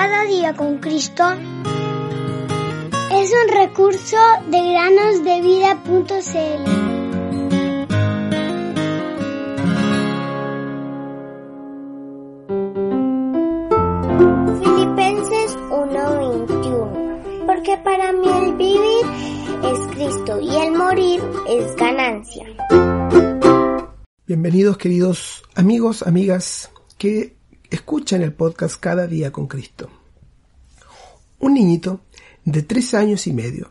Cada día con Cristo es un recurso de granosdevida.cl. Filipenses 1:21 Porque para mí el vivir es Cristo y el morir es ganancia. Bienvenidos queridos amigos, amigas que escuchan el podcast Cada día con Cristo. Un niñito de tres años y medio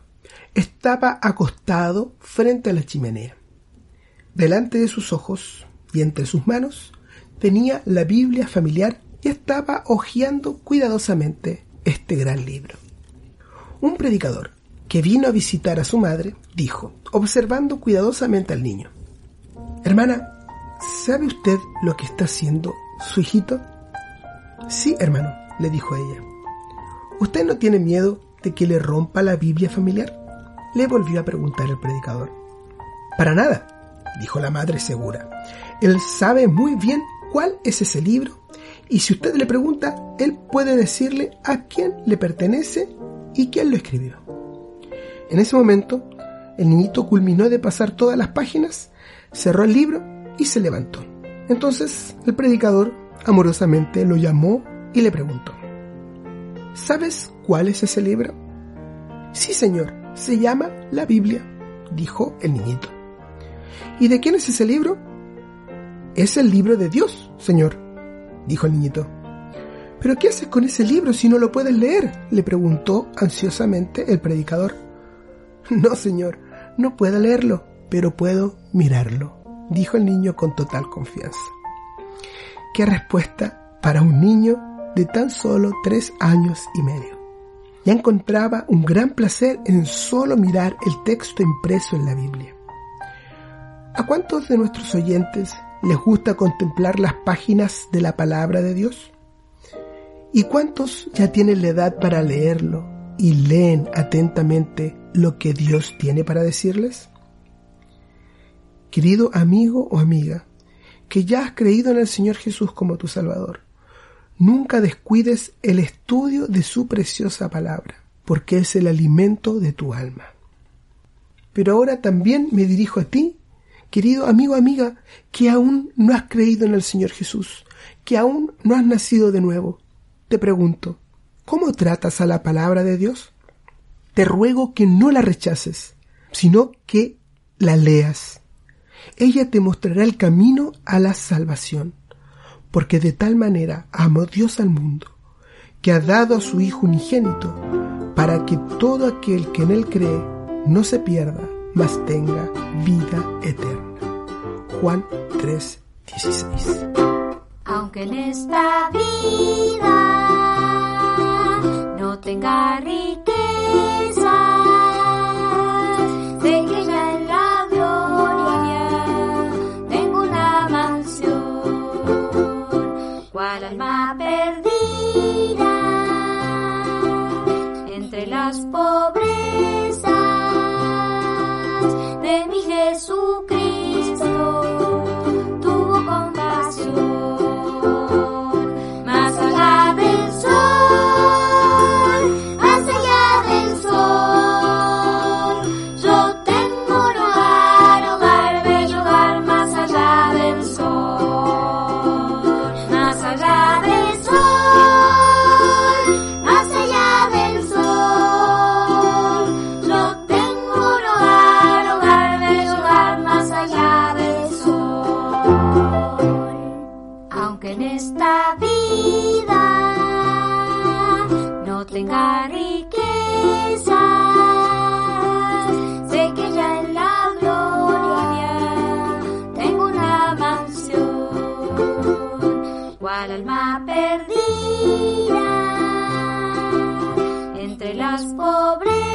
estaba acostado frente a la chimenea. Delante de sus ojos y entre sus manos tenía la Biblia familiar y estaba hojeando cuidadosamente este gran libro. Un predicador que vino a visitar a su madre dijo, observando cuidadosamente al niño, Hermana, ¿Sabe usted lo que está haciendo su hijito? Sí, hermano, le dijo ella. ¿Usted no tiene miedo de que le rompa la Biblia familiar? Le volvió a preguntar el predicador. Para nada, dijo la madre segura. Él sabe muy bien cuál es ese libro y si usted le pregunta, él puede decirle a quién le pertenece y quién lo escribió. En ese momento, el niñito culminó de pasar todas las páginas, cerró el libro y se levantó. Entonces el predicador amorosamente lo llamó y le preguntó, ¿Sabes cuál es ese libro? Sí, señor, se llama la Biblia, dijo el niñito. ¿Y de quién es ese libro? Es el libro de Dios, señor, dijo el niñito. ¿Pero qué haces con ese libro si no lo puedes leer? le preguntó ansiosamente el predicador. No, señor, no puedo leerlo, pero puedo mirarlo dijo el niño con total confianza. Qué respuesta para un niño de tan solo tres años y medio. Ya encontraba un gran placer en solo mirar el texto impreso en la Biblia. ¿A cuántos de nuestros oyentes les gusta contemplar las páginas de la palabra de Dios? ¿Y cuántos ya tienen la edad para leerlo y leen atentamente lo que Dios tiene para decirles? Querido amigo o amiga, que ya has creído en el Señor Jesús como tu Salvador, nunca descuides el estudio de su preciosa palabra, porque es el alimento de tu alma. Pero ahora también me dirijo a ti, querido amigo amiga, que aún no has creído en el Señor Jesús, que aún no has nacido de nuevo. Te pregunto, ¿cómo tratas a la palabra de Dios? Te ruego que no la rechaces, sino que la leas ella te mostrará el camino a la salvación, porque de tal manera amó Dios al mundo, que ha dado a su Hijo unigénito, para que todo aquel que en él cree no se pierda, mas tenga vida eterna. Juan 3:16 Aunque en esta vida alma perdida entre las pobrezas alma perdida entre las pobrezas